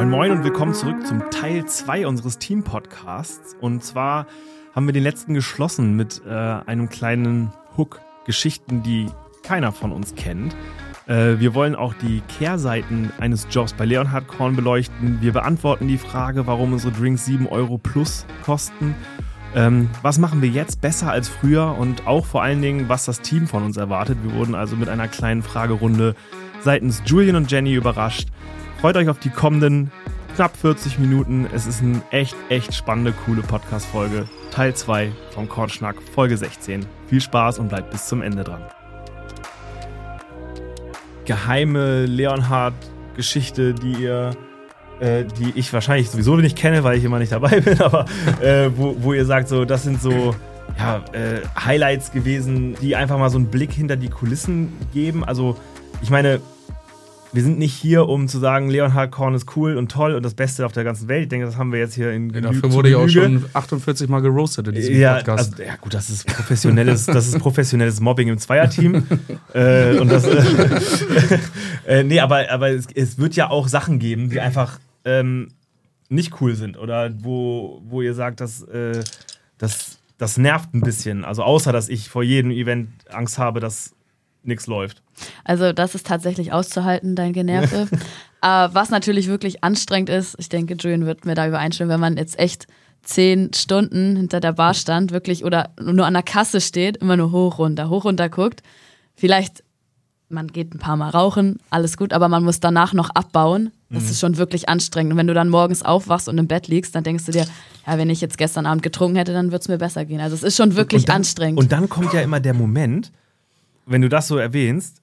Moin Moin und willkommen zurück zum Teil 2 unseres Team-Podcasts. Und zwar haben wir den letzten geschlossen mit äh, einem kleinen Hook. Geschichten, die keiner von uns kennt. Äh, wir wollen auch die Kehrseiten eines Jobs bei Leonhard Korn beleuchten. Wir beantworten die Frage, warum unsere Drinks 7 Euro plus kosten. Ähm, was machen wir jetzt besser als früher und auch vor allen Dingen, was das Team von uns erwartet. Wir wurden also mit einer kleinen Fragerunde seitens Julian und Jenny überrascht. Freut euch auf die kommenden knapp 40 Minuten. Es ist eine echt, echt spannende, coole Podcast-Folge. Teil 2 vom Kornschnack, Folge 16. Viel Spaß und bleibt bis zum Ende dran. Geheime Leonhard-Geschichte, die ihr äh, die ich wahrscheinlich sowieso nicht kenne, weil ich immer nicht dabei bin, aber äh, wo, wo ihr sagt, so, das sind so ja, äh, Highlights gewesen, die einfach mal so einen Blick hinter die Kulissen geben. Also, ich meine, wir sind nicht hier, um zu sagen, Leonhard Korn ist cool und toll und das Beste auf der ganzen Welt. Ich denke, das haben wir jetzt hier in ja, Dafür wurde ich auch schon 48 Mal geroastet in diesem ja, Podcast. Also, ja, gut, das ist professionelles, das ist professionelles Mobbing im Zweierteam. äh, und das, äh, äh, nee, aber, aber es, es, wird ja auch Sachen geben, die einfach ähm, nicht cool sind oder wo, wo ihr sagt, dass, äh, das, das nervt ein bisschen. Also außer, dass ich vor jedem Event Angst habe, dass nichts läuft. Also das ist tatsächlich auszuhalten, dein Generve. äh, was natürlich wirklich anstrengend ist, ich denke, Julian wird mir da übereinstimmen, wenn man jetzt echt zehn Stunden hinter der Bar stand, wirklich oder nur an der Kasse steht, immer nur hoch, runter, hoch, runter guckt. Vielleicht, man geht ein paar Mal rauchen, alles gut, aber man muss danach noch abbauen. Das mhm. ist schon wirklich anstrengend. Und wenn du dann morgens aufwachst und im Bett liegst, dann denkst du dir, ja, wenn ich jetzt gestern Abend getrunken hätte, dann würde es mir besser gehen. Also es ist schon wirklich und dann, anstrengend. Und dann kommt ja immer der Moment, wenn du das so erwähnst,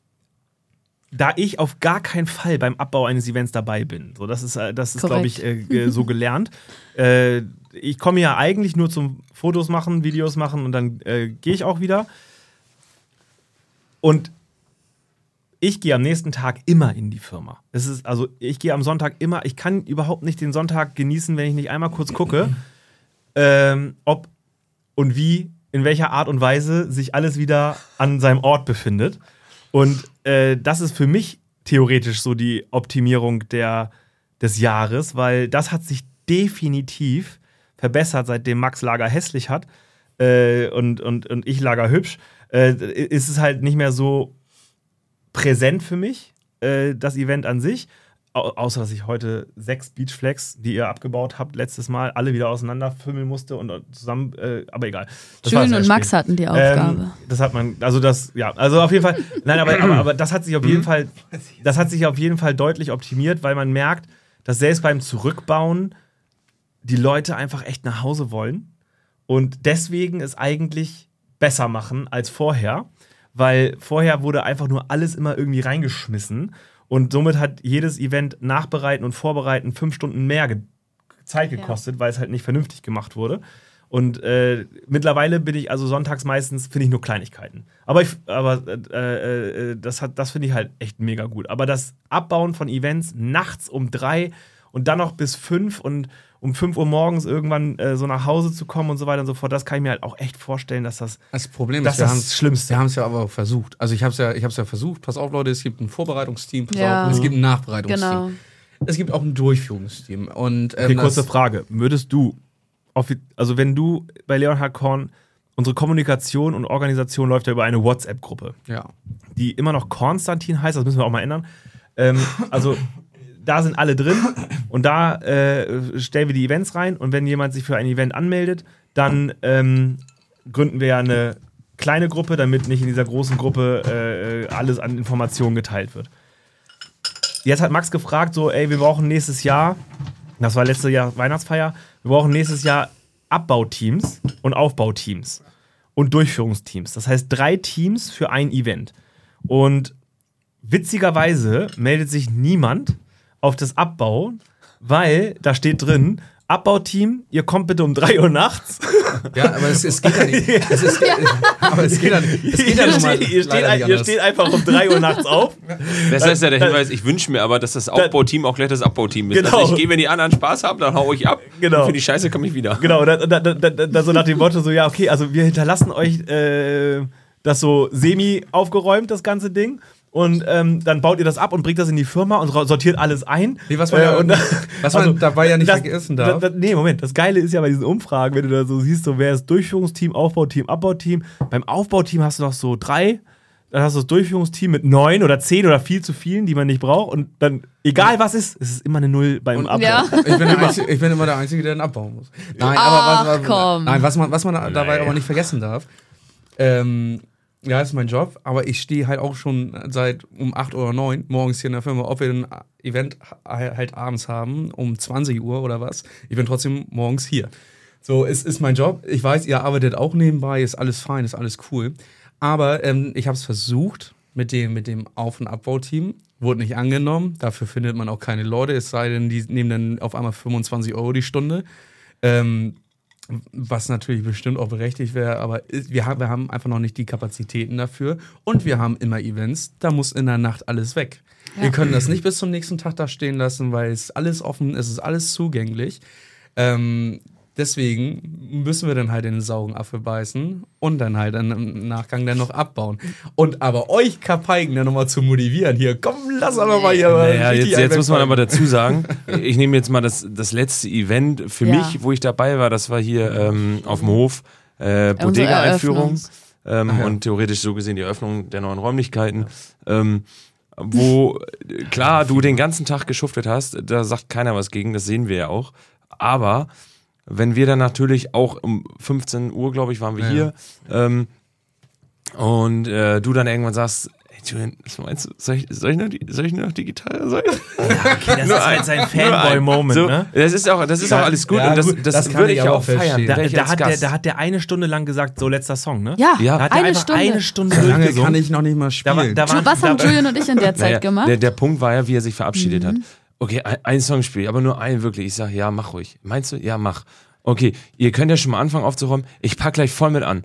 da ich auf gar keinen Fall beim Abbau eines Events dabei bin. So, das ist, äh, das ist glaube ich, äh, so gelernt. äh, ich komme ja eigentlich nur zum Fotos machen, Videos machen und dann äh, gehe ich auch wieder. Und ich gehe am nächsten Tag immer in die Firma. Es ist, also ich gehe am Sonntag immer, ich kann überhaupt nicht den Sonntag genießen, wenn ich nicht einmal kurz gucke, ähm, ob und wie in welcher Art und Weise sich alles wieder an seinem Ort befindet. Und äh, das ist für mich theoretisch so die Optimierung der, des Jahres, weil das hat sich definitiv verbessert, seitdem Max Lager hässlich hat äh, und, und, und ich Lager hübsch. Äh, ist es halt nicht mehr so präsent für mich, äh, das Event an sich außer dass ich heute sechs Beachflags, die ihr abgebaut habt, letztes Mal alle wieder auseinanderfümmeln musste und zusammen, äh, aber egal. Das Schön und Max hatten die Aufgabe. Ähm, das hat man, also das, ja, also auf jeden Fall, nein, aber, aber, aber das hat sich auf jeden mhm. Fall, das hat sich auf jeden Fall deutlich optimiert, weil man merkt, dass selbst beim Zurückbauen die Leute einfach echt nach Hause wollen und deswegen es eigentlich besser machen als vorher, weil vorher wurde einfach nur alles immer irgendwie reingeschmissen und somit hat jedes Event nachbereiten und vorbereiten fünf Stunden mehr ge Zeit gekostet, ja. weil es halt nicht vernünftig gemacht wurde. Und äh, mittlerweile bin ich also sonntags meistens, finde ich nur Kleinigkeiten. Aber, ich, aber äh, äh, das, das finde ich halt echt mega gut. Aber das Abbauen von Events nachts um drei und dann noch bis fünf und um 5 Uhr morgens irgendwann äh, so nach Hause zu kommen und so weiter und so fort, das kann ich mir halt auch echt vorstellen, dass das das Problem ist, das, das Schlimmste. Wir haben es ja aber versucht. Also ich habe es ja, ja versucht. Pass auf, Leute, es gibt ein Vorbereitungsteam, pass ja. auf, es gibt ein Nachbereitungsteam. Genau. Es gibt auch ein Durchführungsteam. Und, ähm, okay, kurze Frage. Würdest du, also wenn du bei Leonhard Korn, unsere Kommunikation und Organisation läuft ja über eine WhatsApp-Gruppe. Ja. Die immer noch Konstantin heißt, das müssen wir auch mal ändern. Ähm, also da sind alle drin und da äh, stellen wir die Events rein und wenn jemand sich für ein Event anmeldet, dann ähm, gründen wir ja eine kleine Gruppe, damit nicht in dieser großen Gruppe äh, alles an Informationen geteilt wird. Jetzt hat Max gefragt, so, ey, wir brauchen nächstes Jahr, das war letztes Jahr Weihnachtsfeier, wir brauchen nächstes Jahr Abbauteams und Aufbauteams und Durchführungsteams. Das heißt drei Teams für ein Event. Und witzigerweise meldet sich niemand auf das Abbauen, weil da steht drin, Abbauteam, ihr kommt bitte um 3 Uhr nachts. Ja, aber es, es geht ja nicht. Es ist, ja. Aber es geht ja, es geht ja ihr, steht, ihr, steht, ihr steht einfach um 3 Uhr nachts auf. Das heißt ja der Hinweis, ich wünsche mir aber, dass das Aufbauteam auch gleich das Abbauteam ist. Genau. Also ich gehe, wenn die anderen Spaß haben, dann hau ich ab. Genau. Für die Scheiße komme ich wieder. Genau, da, da, da, da, so nach dem Motto, so, ja, okay, also wir hinterlassen euch äh, das so semi aufgeräumt, das ganze Ding. Und ähm, dann baut ihr das ab und bringt das in die Firma und sortiert alles ein. Nee, was man, äh, und, was man also, dabei ja nicht das, vergessen darf. Das, das, nee, Moment, das Geile ist ja bei diesen Umfragen, wenn du da so siehst, so wer ist Durchführungsteam, Aufbauteam, Abbauteam. Beim Aufbauteam hast du noch so drei, dann hast du das Durchführungsteam mit neun oder zehn oder viel zu vielen, die man nicht braucht und dann, egal was ist, es ist immer eine Null beim und, Abbau. Ja. Ich, bin Einzige, ich, bin immer der Einzige, der den abbauen muss. Nein, Ach, aber was, was, nein, was man, was man dabei aber nicht vergessen darf, ähm, ja, ist mein Job, aber ich stehe halt auch schon seit um 8 oder 9 morgens hier in der Firma, ob wir ein Event halt abends haben, um 20 Uhr oder was. Ich bin trotzdem morgens hier. So, es ist mein Job. Ich weiß, ihr arbeitet auch nebenbei, ist alles fein, ist alles cool. Aber ähm, ich habe es versucht mit dem, mit dem Auf- und Abbauteam. Wurde nicht angenommen. Dafür findet man auch keine Leute, es sei denn, die nehmen dann auf einmal 25 Euro die Stunde. Ähm, was natürlich bestimmt auch berechtigt wäre, aber wir haben, wir haben einfach noch nicht die Kapazitäten dafür. Und wir haben immer Events, da muss in der Nacht alles weg. Ja. Wir können das nicht bis zum nächsten Tag da stehen lassen, weil es alles offen ist, es ist alles zugänglich. Ähm, Deswegen müssen wir dann halt in den sauren Affe beißen und dann halt im Nachgang dann noch abbauen. Und aber euch Kapaigen dann nochmal zu motivieren. Hier, komm, lass aber mal hier. Naja, jetzt, jetzt muss man aber dazu sagen, ich nehme jetzt mal das, das letzte Event für ja. mich, wo ich dabei war, das war hier ähm, auf dem Hof, äh, Bodega-Einführung ähm, ja. und theoretisch so gesehen die Eröffnung der neuen Räumlichkeiten. Ähm, wo klar du den ganzen Tag geschuftet hast, da sagt keiner was gegen, das sehen wir ja auch. Aber wenn wir dann natürlich auch um 15 Uhr, glaube ich, waren wir ja. hier, ähm, und äh, du dann irgendwann sagst, hey Julian, was meinst du, soll ich, soll ich, noch, die, soll ich noch die Gitarre sein? Ja, okay, das ist halt sein Fanboy-Moment, so, ne? Das ist auch, das ist ja, auch alles gut ja, und das, das, das würde ich auch feiern. Da, da, hat der, da hat der eine Stunde lang gesagt, so letzter Song, ne? Ja, ja. Da hat eine Stunde. eine Stunde so lange kann ich noch nicht mal spielen. Da, da waren, was haben Julian und ich in der Zeit naja, gemacht? Der, der Punkt war ja, wie er sich verabschiedet mhm. hat. Okay, ein, ein Song spielen, aber nur einen wirklich. Ich sage, ja, mach ruhig. Meinst du? Ja, mach okay, ihr könnt ja schon mal anfangen aufzuräumen, ich pack gleich voll mit an.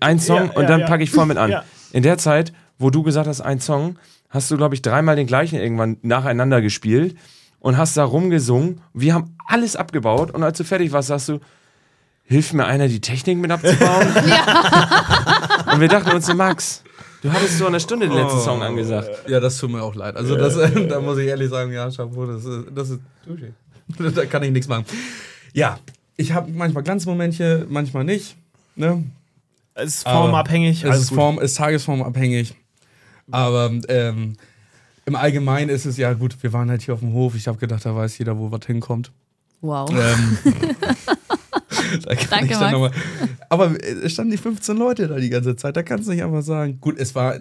Ein Song ja, und dann ja. packe ich voll mit an. In der Zeit, wo du gesagt hast, ein Song, hast du, glaube ich, dreimal den gleichen irgendwann nacheinander gespielt und hast da rumgesungen. Wir haben alles abgebaut und als du fertig warst, sagst du, hilft mir einer, die Technik mit abzubauen? Ja. Und wir dachten uns so, Max, du hattest so eine Stunde den letzten oh, Song angesagt. Ja, das tut mir auch leid. Also das, da muss ich ehrlich sagen, ja, Chapeau, das ist, das ist da kann ich nichts machen. Ja, ich habe manchmal Glanzmomentchen, manchmal nicht. Ne? Es ist formabhängig. Es ist, Form, ist tagesformabhängig. Aber ähm, im Allgemeinen ist es ja gut, wir waren halt hier auf dem Hof. Ich habe gedacht, da weiß jeder, wo was hinkommt. Wow. Ähm, Danke, Max. Mal, aber es standen die 15 Leute da die ganze Zeit. Da kannst du nicht einfach sagen, gut, es war,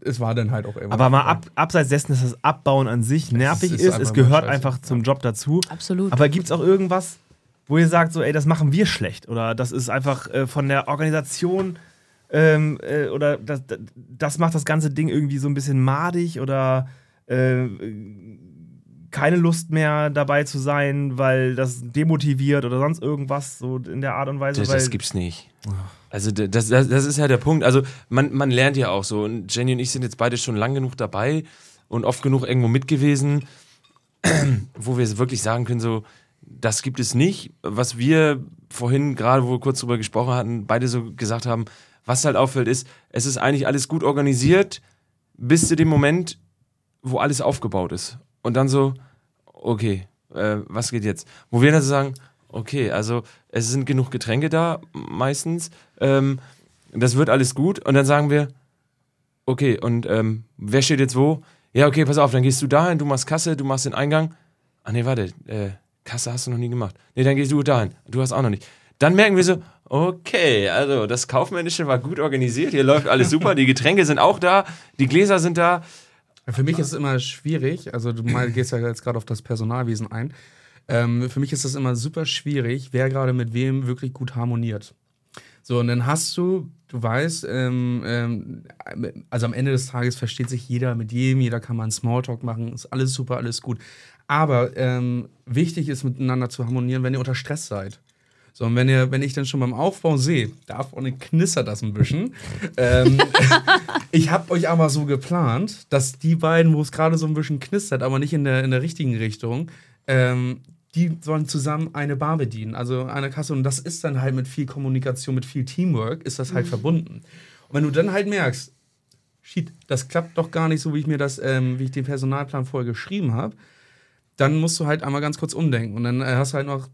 es war dann halt auch immer. Aber mal ab, abseits dessen, dass das Abbauen an sich nervig es ist, ist es gehört einfach zum Job dazu. Absolut. Aber gibt es auch irgendwas, wo ihr sagt, so, ey, das machen wir schlecht oder das ist einfach äh, von der Organisation ähm, äh, oder das, das macht das ganze Ding irgendwie so ein bisschen madig oder äh, keine Lust mehr dabei zu sein, weil das demotiviert oder sonst irgendwas so in der Art und Weise. Das, das gibt's nicht. Also das, das, das ist ja der Punkt. Also man, man lernt ja auch so und Jenny und ich sind jetzt beide schon lang genug dabei und oft genug irgendwo mit gewesen, wo wir wirklich sagen können so, das gibt es nicht. Was wir vorhin, gerade wo wir kurz drüber gesprochen hatten, beide so gesagt haben, was halt auffällt, ist, es ist eigentlich alles gut organisiert, bis zu dem Moment, wo alles aufgebaut ist. Und dann so, okay, äh, was geht jetzt? Wo wir dann so sagen, okay, also es sind genug Getränke da, meistens. Ähm, das wird alles gut. Und dann sagen wir, okay, und ähm, wer steht jetzt wo? Ja, okay, pass auf, dann gehst du dahin, du machst Kasse, du machst den Eingang. Ach nee, warte, äh, Kasse hast du noch nie gemacht. Nee, dann gehst du dahin. Du hast auch noch nicht. Dann merken wir so, okay, also das Kaufmännische war gut organisiert, hier läuft alles super, die Getränke sind auch da, die Gläser sind da. Für mich ist es immer schwierig, also du mal, gehst ja jetzt gerade auf das Personalwesen ein. Ähm, für mich ist es immer super schwierig, wer gerade mit wem wirklich gut harmoniert. So, und dann hast du, du weißt, ähm, ähm, also am Ende des Tages versteht sich jeder mit jedem, jeder kann mal einen Smalltalk machen, ist alles super, alles gut. Aber ähm, wichtig ist, miteinander zu harmonieren, wenn ihr unter Stress seid. So, und wenn, ihr, wenn ich dann schon beim Aufbau sehe, da vorne knistert das ein bisschen. ähm, ich habe euch aber so geplant, dass die beiden, wo es gerade so ein bisschen knistert, aber nicht in der, in der richtigen Richtung, ähm, die sollen zusammen eine Bar bedienen, also eine Kasse. Und das ist dann halt mit viel Kommunikation, mit viel Teamwork, ist das halt mhm. verbunden. Und wenn du dann halt merkst, shit, das klappt doch gar nicht so, wie ich mir das, ähm, wie ich den Personalplan vorher geschrieben habe, dann musst du halt einmal ganz kurz umdenken. Und dann äh, hast du halt noch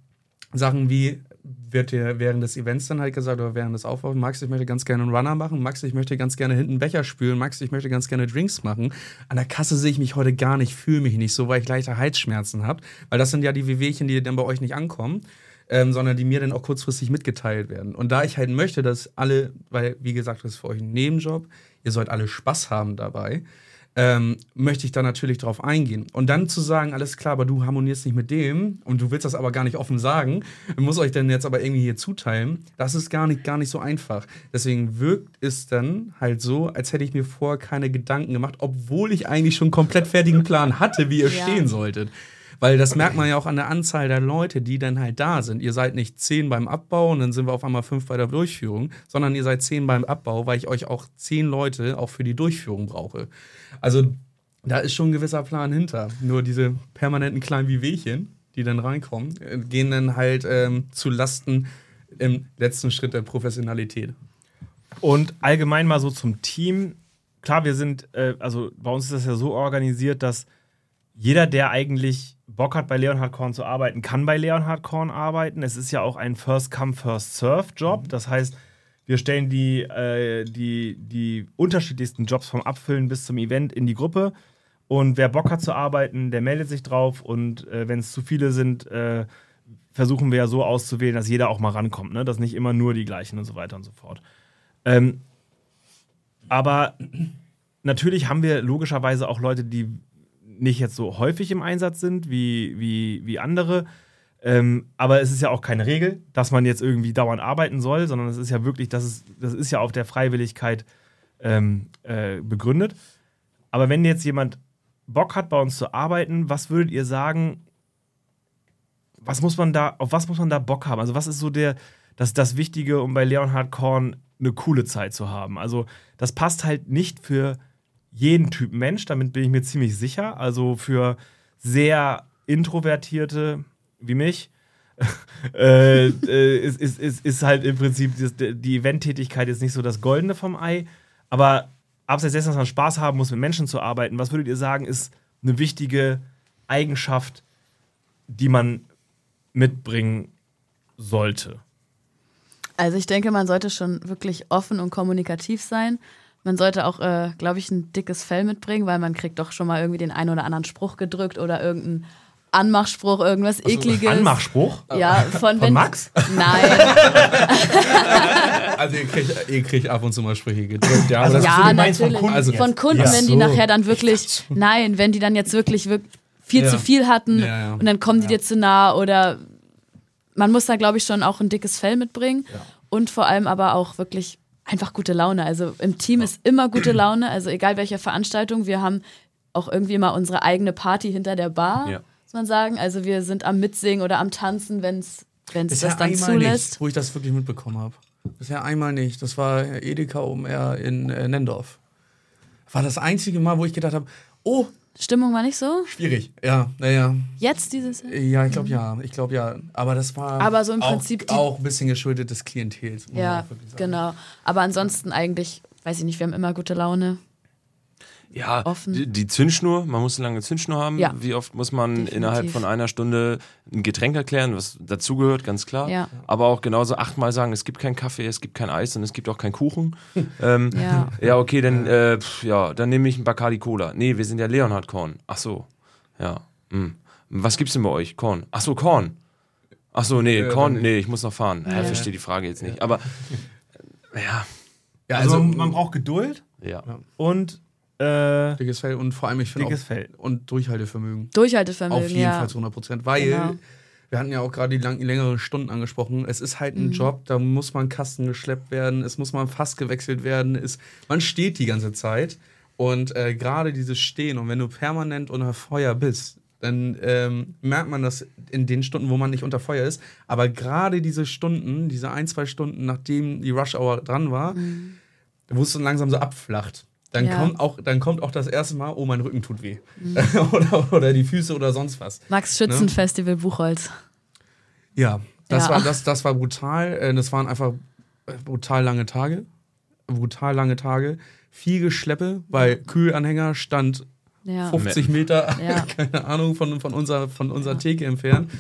Sachen wie, wird dir während des Events dann halt gesagt oder während des Aufbaus, Max, ich möchte ganz gerne einen Runner machen, Max, ich möchte ganz gerne hinten Becher spülen, Max, ich möchte ganz gerne Drinks machen. An der Kasse sehe ich mich heute gar nicht, fühle mich nicht so, weil ich leichte Halsschmerzen habe, weil das sind ja die Wehwehchen, die dann bei euch nicht ankommen. Ähm, sondern die mir dann auch kurzfristig mitgeteilt werden. Und da ich halt möchte, dass alle, weil, wie gesagt, das ist für euch ein Nebenjob, ihr sollt alle Spaß haben dabei, ähm, möchte ich da natürlich drauf eingehen. Und dann zu sagen, alles klar, aber du harmonierst nicht mit dem und du willst das aber gar nicht offen sagen, muss euch dann jetzt aber irgendwie hier zuteilen, das ist gar nicht, gar nicht so einfach. Deswegen wirkt es dann halt so, als hätte ich mir vorher keine Gedanken gemacht, obwohl ich eigentlich schon einen komplett fertigen Plan hatte, wie ihr ja. stehen solltet. Weil das merkt man ja auch an der Anzahl der Leute, die dann halt da sind. Ihr seid nicht zehn beim Abbau und dann sind wir auf einmal fünf bei der Durchführung, sondern ihr seid zehn beim Abbau, weil ich euch auch zehn Leute auch für die Durchführung brauche. Also da ist schon ein gewisser Plan hinter. Nur diese permanenten kleinen Wehwehchen, die dann reinkommen, äh, gehen dann halt ähm, zu Lasten im letzten Schritt der Professionalität. Und allgemein mal so zum Team. Klar, wir sind, äh, also bei uns ist das ja so organisiert, dass jeder, der eigentlich Bock hat, bei Leonhard Korn zu arbeiten, kann bei Leonhard Korn arbeiten. Es ist ja auch ein First-Come, First-Serve-Job. Mhm. Das heißt, wir stellen die, äh, die, die unterschiedlichsten Jobs vom Abfüllen bis zum Event in die Gruppe. Und wer Bock hat zu arbeiten, der meldet sich drauf. Und äh, wenn es zu viele sind, äh, versuchen wir ja so auszuwählen, dass jeder auch mal rankommt. Ne? Dass nicht immer nur die gleichen und so weiter und so fort. Ähm, aber natürlich haben wir logischerweise auch Leute, die nicht jetzt so häufig im Einsatz sind wie, wie, wie andere. Ähm, aber es ist ja auch keine Regel, dass man jetzt irgendwie dauernd arbeiten soll, sondern es ist ja wirklich, das ist, das ist ja auf der Freiwilligkeit ähm, äh, begründet. Aber wenn jetzt jemand Bock hat, bei uns zu arbeiten, was würdet ihr sagen, was muss man da, auf was muss man da Bock haben? Also, was ist so der, das, das Wichtige, um bei Leonhard Korn eine coole Zeit zu haben? Also, das passt halt nicht für jeden Typ Mensch, damit bin ich mir ziemlich sicher. Also für sehr introvertierte wie mich äh, äh, ist, ist, ist, ist halt im Prinzip die, die Eventtätigkeit jetzt nicht so das Goldene vom Ei. Aber abseits dessen, dass man Spaß haben muss, mit Menschen zu arbeiten, was würdet ihr sagen, ist eine wichtige Eigenschaft, die man mitbringen sollte? Also ich denke, man sollte schon wirklich offen und kommunikativ sein man sollte auch, äh, glaube ich, ein dickes Fell mitbringen, weil man kriegt doch schon mal irgendwie den einen oder anderen Spruch gedrückt oder irgendeinen Anmachspruch, irgendwas also, ekliges. Anmachspruch? Ja, von, von Max? Nein. also ihr kriegt, ihr kriegt ab und zu mal Sprüche gedrückt. Ja, also ja natürlich. Von Kunden, also, von Kunden ja. wenn die nachher dann wirklich, nein, wenn die dann jetzt wirklich, wirklich viel ja. zu viel hatten ja, und dann kommen die dir zu nah oder man muss da, glaube ich, schon auch ein dickes Fell mitbringen und vor allem aber auch wirklich einfach gute Laune. Also im Team ja. ist immer gute Laune, also egal welche Veranstaltung. Wir haben auch irgendwie mal unsere eigene Party hinter der Bar, ja. muss man sagen. Also wir sind am Mitsingen oder am Tanzen, wenn es das dann zulässt. Nicht, wo ich das wirklich mitbekommen habe. Bisher einmal nicht. Das war Edeka OMR in äh, Nendorf. War das einzige Mal, wo ich gedacht habe, oh, Stimmung war nicht so? Schwierig, ja, naja. Jetzt dieses Jahr? Ja, ich glaube ja, ich glaube ja. Aber das war Aber so im Prinzip auch, auch ein bisschen geschuldet des Klientels. Ja, genau. Aber ansonsten eigentlich, weiß ich nicht, wir haben immer gute Laune. Ja, offen. Die, die, Zündschnur, man muss eine lange Zündschnur haben. Ja. Wie oft muss man Definitiv. innerhalb von einer Stunde ein Getränk erklären, was dazugehört, ganz klar. Ja. Aber auch genauso achtmal sagen, es gibt keinen Kaffee, es gibt kein Eis und es gibt auch keinen Kuchen. ähm, ja. ja, okay, dann, äh, ja, dann nehme ich ein Bacardi Cola. Nee, wir sind ja Leonhard Korn. Ach so, ja. Hm. Was gibt's denn bei euch? Korn. Ach so, Korn. Ach so, nee, Korn, nee, ich muss noch fahren. Ja. Ich verstehe die Frage jetzt nicht. Aber, ja. Ja, also, also man braucht Geduld. Ja. Und äh, dickes Fell und vor allem, ich finde Dickes Fell. Und Durchhaltevermögen. Durchhaltevermögen, Auf jeden ja. Fall zu 100 Prozent. Weil, genau. wir hatten ja auch gerade die, lang, längeren Stunden angesprochen, es ist halt ein mhm. Job, da muss man Kasten geschleppt werden, es muss mal Fass gewechselt werden, es, man steht die ganze Zeit. Und äh, gerade dieses Stehen und wenn du permanent unter Feuer bist, dann ähm, merkt man das in den Stunden, wo man nicht unter Feuer ist. Aber gerade diese Stunden, diese ein, zwei Stunden, nachdem die Rush Hour dran war, mhm. wo es dann langsam so abflacht dann, ja. kommt auch, dann kommt auch das erste Mal, oh, mein Rücken tut weh. Mhm. oder, oder die Füße oder sonst was. Max Schützen ne? Festival Buchholz. Ja, das, ja. War, das, das war brutal. Äh, das waren einfach äh, brutal lange Tage. Brutal lange Tage. viel Geschleppe, weil Kühlanhänger stand ja. 50 Meter, ja. keine Ahnung, von, von, unserer, von unserer Theke entfernt.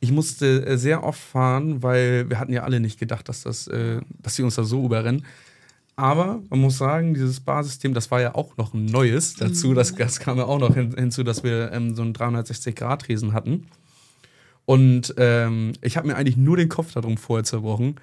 Ich musste äh, sehr oft fahren, weil wir hatten ja alle nicht gedacht, dass, das, dass sie uns da so überrennen. Aber man muss sagen, dieses Barsystem, das war ja auch noch ein neues dazu. Mhm. Das, das kam ja auch noch hin, hinzu, dass wir ähm, so einen 360-Grad-Riesen hatten. Und ähm, ich habe mir eigentlich nur den Kopf darum vorher zerbrochen,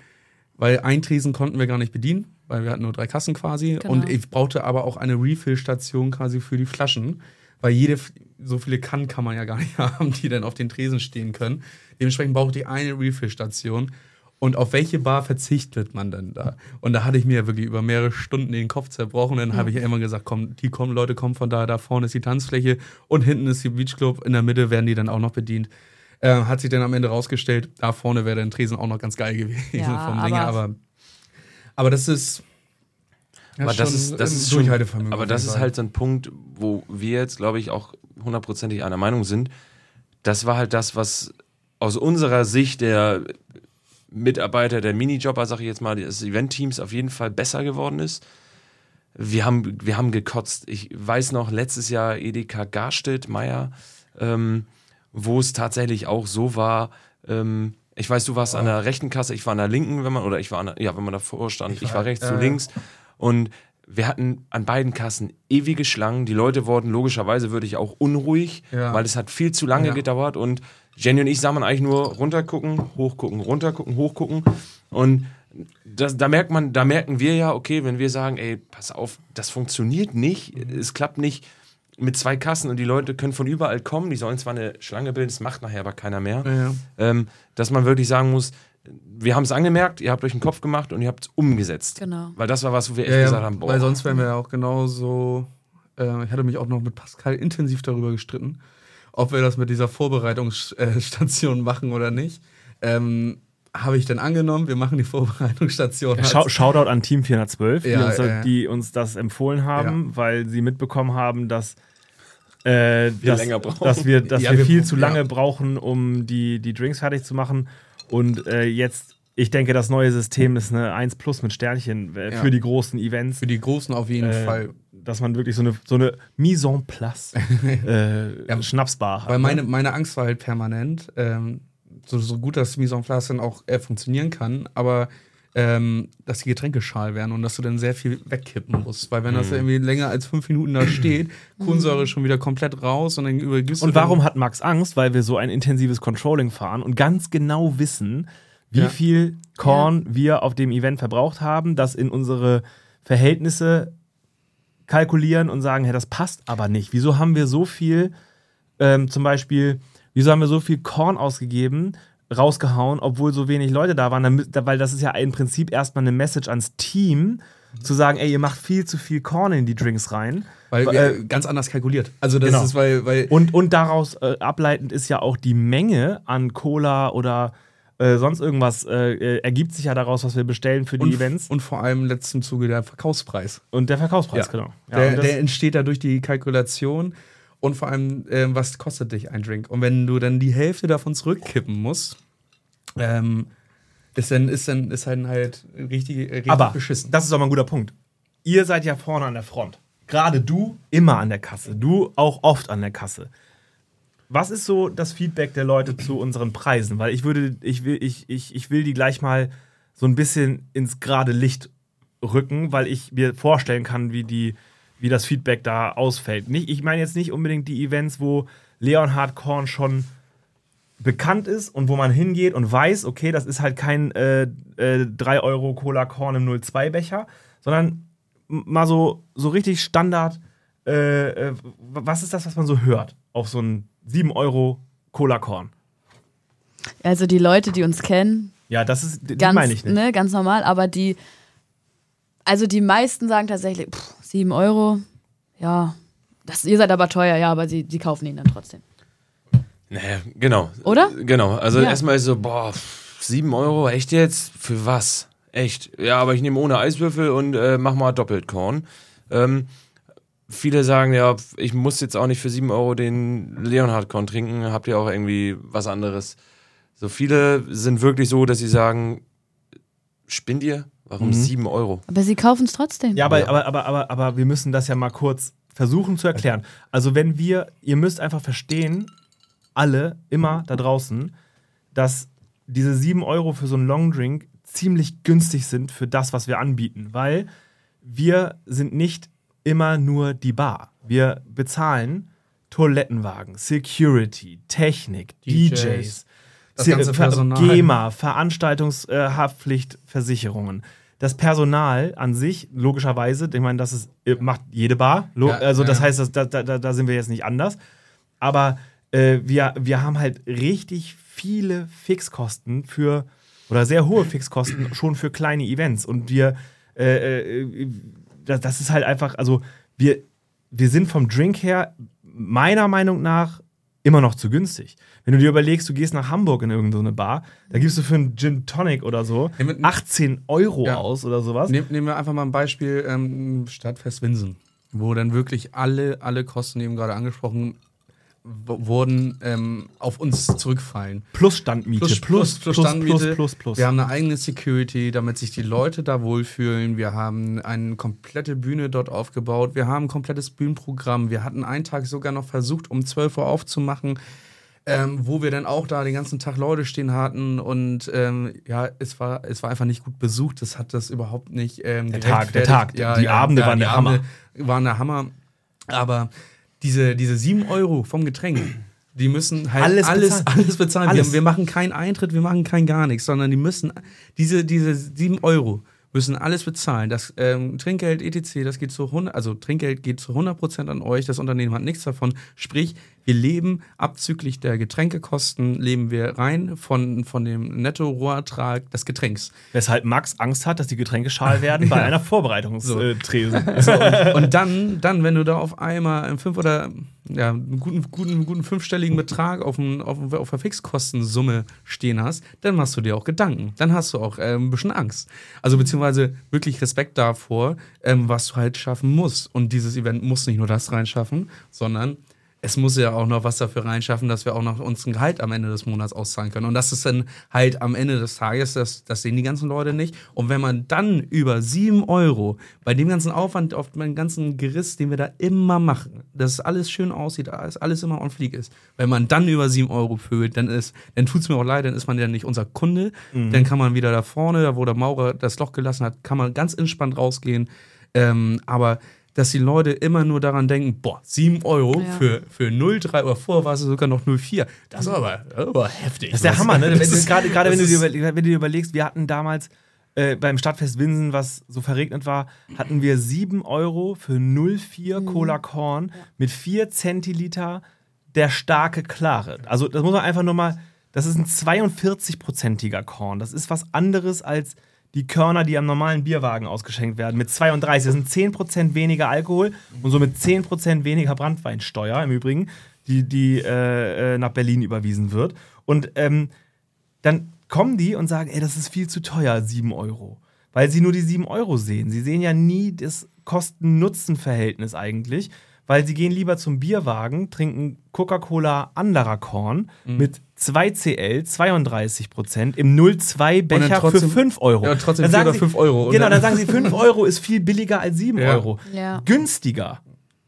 weil ein Tresen konnten wir gar nicht bedienen, weil wir hatten nur drei Kassen quasi. Genau. Und ich brauchte aber auch eine Refill-Station quasi für die Flaschen, weil jede, so viele Kannen kann man ja gar nicht haben, die dann auf den Tresen stehen können. Dementsprechend brauchte ich eine Refill-Station. Und auf welche Bar verzichtet man denn da? Und da hatte ich mir wirklich über mehrere Stunden den Kopf zerbrochen. Dann habe ich ja immer gesagt, komm, die kommen, Leute kommen von da, da vorne ist die Tanzfläche und hinten ist die Beachclub, in der Mitte werden die dann auch noch bedient. Äh, hat sich dann am Ende rausgestellt, da vorne wäre der Tresen auch noch ganz geil gewesen ja, vom Ding aber, aber das ist. Aber das ist, das ist schon, aber das ist halt so ein Punkt, wo wir jetzt, glaube ich, auch hundertprozentig einer Meinung sind. Das war halt das, was aus unserer Sicht der Mitarbeiter, der Minijobber, sage ich jetzt mal, des Event-Teams auf jeden Fall besser geworden ist. Wir haben, wir haben gekotzt. Ich weiß noch, letztes Jahr Edeka Garstedt, Meier, ähm, wo es tatsächlich auch so war, ähm, ich weiß, du warst oh. an der rechten Kasse, ich war an der linken, wenn man, oder ich war an der, ja, wenn man davor stand, ich war, ich war rechts, äh, du links. Und wir hatten an beiden Kassen ewige Schlangen. Die Leute wurden logischerweise würde ich auch unruhig, ja. weil es hat viel zu lange ja. gedauert. Und Jenny und ich sagen eigentlich nur runtergucken, hochgucken, runtergucken, hochgucken. Und das, da merkt man, da merken wir ja, okay, wenn wir sagen, ey, pass auf, das funktioniert nicht, es klappt nicht, mit zwei Kassen und die Leute können von überall kommen. Die sollen zwar eine Schlange bilden, das macht nachher aber keiner mehr. Ja. Ähm, dass man wirklich sagen muss, wir haben es angemerkt, ihr habt euch einen Kopf gemacht und ihr habt es umgesetzt. Genau. Weil das war was, wo wir echt ja, gesagt haben, boah. Weil sonst wären wir ja auch genauso. Äh, ich hatte mich auch noch mit Pascal intensiv darüber gestritten, ob wir das mit dieser Vorbereitungsstation machen oder nicht. Ähm, habe ich dann angenommen, wir machen die Vorbereitungsstation. Ja, Shoutout an Team 412, ja, die, uns, äh, die, uns, das empfohlen haben, ja. weil sie mitbekommen haben, dass, äh, wir, dass, dass wir, dass wir, wir, viel zu lange brauchen, um die, die Drinks fertig zu machen. Und äh, jetzt, ich denke, das neue System ist eine 1 Plus mit Sternchen äh, für die großen Events. Für die großen auf jeden äh, Fall. Dass man wirklich so eine, so eine Mise en place äh, Schnapsbar hat. Weil meine, ne? meine Angst war halt permanent. Ähm, so, so gut das Mise en place dann auch äh, funktionieren kann, aber ähm, dass die Getränke schal werden und dass du dann sehr viel wegkippen musst. Weil wenn das mhm. irgendwie länger als fünf Minuten da steht, Kohlensäure schon wieder komplett raus und dann übergibst du. Und warum hat Max Angst? Weil wir so ein intensives Controlling fahren und ganz genau wissen, wie ja. viel Korn ja. wir auf dem Event verbraucht haben, das in unsere Verhältnisse kalkulieren und sagen, hey, das passt aber nicht. Wieso haben wir so viel, ähm, zum Beispiel Wieso haben wir so viel Korn ausgegeben, rausgehauen, obwohl so wenig Leute da waren? Weil das ist ja im Prinzip erstmal eine Message ans Team, zu sagen, ey, ihr macht viel zu viel Korn in die Drinks rein. Weil wir äh, ganz anders kalkuliert. Also das genau. ist, weil, weil und, und daraus äh, ableitend ist ja auch die Menge an Cola oder äh, sonst irgendwas äh, äh, ergibt sich ja daraus, was wir bestellen für die und, Events. Und vor allem letzten Zuge der Verkaufspreis. Und der Verkaufspreis, ja. genau. Ja, der, der entsteht da durch die Kalkulation und vor allem, äh, was kostet dich ein Drink? Und wenn du dann die Hälfte davon zurückkippen musst, ähm, ist dann, ist dann, ist dann halt richtig, richtig Aber beschissen. Das ist doch mal ein guter Punkt. Ihr seid ja vorne an der Front. Gerade du immer an der Kasse. Du auch oft an der Kasse. Was ist so das Feedback der Leute zu unseren Preisen? Weil ich würde, ich will, ich, ich, ich will die gleich mal so ein bisschen ins gerade Licht rücken, weil ich mir vorstellen kann, wie die wie das Feedback da ausfällt. Nicht, ich meine jetzt nicht unbedingt die Events, wo Leonhard Korn schon bekannt ist und wo man hingeht und weiß, okay, das ist halt kein äh, äh, 3 Euro Cola Korn im 02-Becher, sondern mal so, so richtig Standard, äh, äh, was ist das, was man so hört auf so ein 7 Euro Cola Korn? Also die Leute, die uns kennen. Ja, das ist, die ganz, meine ich nicht. Ne, ganz normal, aber die, also die meisten sagen tatsächlich, pff, 7 Euro, ja, das, ihr seid aber teuer, ja, aber sie, sie kaufen ihn dann trotzdem. Naja, genau. Oder? Genau. Also ja. erstmal ist so, boah, 7 Euro, echt jetzt? Für was? Echt? Ja, aber ich nehme ohne Eiswürfel und äh, mach mal doppelt Korn. Ähm, viele sagen ja, ich muss jetzt auch nicht für 7 Euro den Leonhard-Korn trinken, habt ihr auch irgendwie was anderes? So viele sind wirklich so, dass sie sagen, spinnt ihr? Warum mhm. 7 Euro? Aber sie kaufen es trotzdem. Ja, aber, aber, aber, aber, aber wir müssen das ja mal kurz versuchen zu erklären. Also wenn wir, ihr müsst einfach verstehen, alle, immer da draußen, dass diese 7 Euro für so einen Longdrink ziemlich günstig sind für das, was wir anbieten, weil wir sind nicht immer nur die Bar. Wir bezahlen Toilettenwagen, Security, Technik, DJs, DJs das ganze Personal. GEMA, Veranstaltungshaftpflichtversicherungen. Äh, das Personal an sich, logischerweise, ich meine, das ist, äh, macht jede Bar. Also, das heißt, das, da, da, da sind wir jetzt nicht anders. Aber äh, wir, wir haben halt richtig viele Fixkosten für, oder sehr hohe Fixkosten schon für kleine Events. Und wir, äh, äh, das, das ist halt einfach, also, wir, wir sind vom Drink her meiner Meinung nach immer noch zu günstig. Wenn du dir überlegst, du gehst nach Hamburg in irgendeine Bar, da gibst du für einen Gin Tonic oder so 18 Euro ja. aus oder sowas. Nehmen, nehmen wir einfach mal ein Beispiel ähm, Stadtfest Winsen, wo dann wirklich alle, alle Kosten, eben gerade angesprochen, wurden ähm, auf uns zurückfallen. Plus Standmiete. Plus, plus, plus, plus Standmiete. Plus, plus, plus, Wir haben eine eigene Security, damit sich die Leute da wohlfühlen. Wir haben eine komplette Bühne dort aufgebaut. Wir haben ein komplettes Bühnenprogramm. Wir hatten einen Tag sogar noch versucht, um 12 Uhr aufzumachen. Ähm, wo wir dann auch da den ganzen Tag Leute stehen hatten und ähm, ja, es war, es war einfach nicht gut besucht. Das hat das überhaupt nicht. Ähm, der Tag, der Tag, ja, die ja, Abende ja, waren der Hammer. Waren der Hammer. Aber diese, diese 7 Euro vom Getränk, die müssen halt alles, alles bezahlen. Alles bezahlen. Alles. Wir, wir, machen keinen Eintritt, wir machen kein gar nichts, sondern die müssen diese, diese 7 Euro müssen alles bezahlen. Das ähm, Trinkgeld etc., das geht zu 100, also Trinkgeld geht zu 100% an euch. Das Unternehmen hat nichts davon. Sprich, wir leben abzüglich der Getränkekosten, leben wir rein von, von dem Netto-Rohertrag des Getränks. Weshalb Max Angst hat, dass die Getränke schal werden bei einer Vorbereitungstresen. So. so, und, und, dann, dann, wenn du da auf einmal einen fünf oder ja, einen guten, guten, guten fünfstelligen Betrag auf, ein, auf, auf der Fixkostensumme stehen hast, dann machst du dir auch Gedanken. Dann hast du auch äh, ein bisschen Angst. Also beziehungsweise wirklich Respekt davor, ähm, was du halt schaffen musst. Und dieses Event muss nicht nur das reinschaffen, sondern es muss ja auch noch was dafür reinschaffen, dass wir auch noch uns ein Gehalt am Ende des Monats auszahlen können. Und das ist dann halt am Ende des Tages, das, das sehen die ganzen Leute nicht. Und wenn man dann über sieben Euro bei dem ganzen Aufwand, auf dem ganzen Geriss, den wir da immer machen, dass alles schön aussieht, dass alles immer on fleek ist, wenn man dann über sieben Euro füllt, dann ist, dann tut's mir auch leid, dann ist man ja nicht unser Kunde. Mhm. Dann kann man wieder da vorne, da wo der Maurer das Loch gelassen hat, kann man ganz entspannt rausgehen. Ähm, aber dass die Leute immer nur daran denken, boah, 7 Euro ja. für, für 0,3 oder vorher war es sogar noch 0,4. Das ist aber, aber heftig. Das ist der Hammer, ne? Gerade, gerade wenn, du dir, wenn du dir überlegst, wir hatten damals äh, beim Stadtfest Winsen, was so verregnet war, hatten wir 7 Euro für 0,4 mhm. Cola Korn mit 4 Zentiliter der starke Klare. Also das muss man einfach nur mal, das ist ein 42-prozentiger Korn. Das ist was anderes als die Körner, die am normalen Bierwagen ausgeschenkt werden, mit 32. Das sind 10% weniger Alkohol und somit 10% weniger Brandweinsteuer im Übrigen, die, die äh, äh, nach Berlin überwiesen wird. Und ähm, dann kommen die und sagen, ey, das ist viel zu teuer, 7 Euro. Weil sie nur die 7 Euro sehen. Sie sehen ja nie das Kosten-Nutzen-Verhältnis eigentlich weil sie gehen lieber zum Bierwagen, trinken Coca-Cola anderer Korn mhm. mit 2CL, 32 Prozent, im 02-Becher für 5 Euro. Ja, trotzdem dann sagen sie, 5 Euro. Genau, dann sagen sie, 5 Euro ist viel billiger als 7 ja. Euro. Ja. Günstiger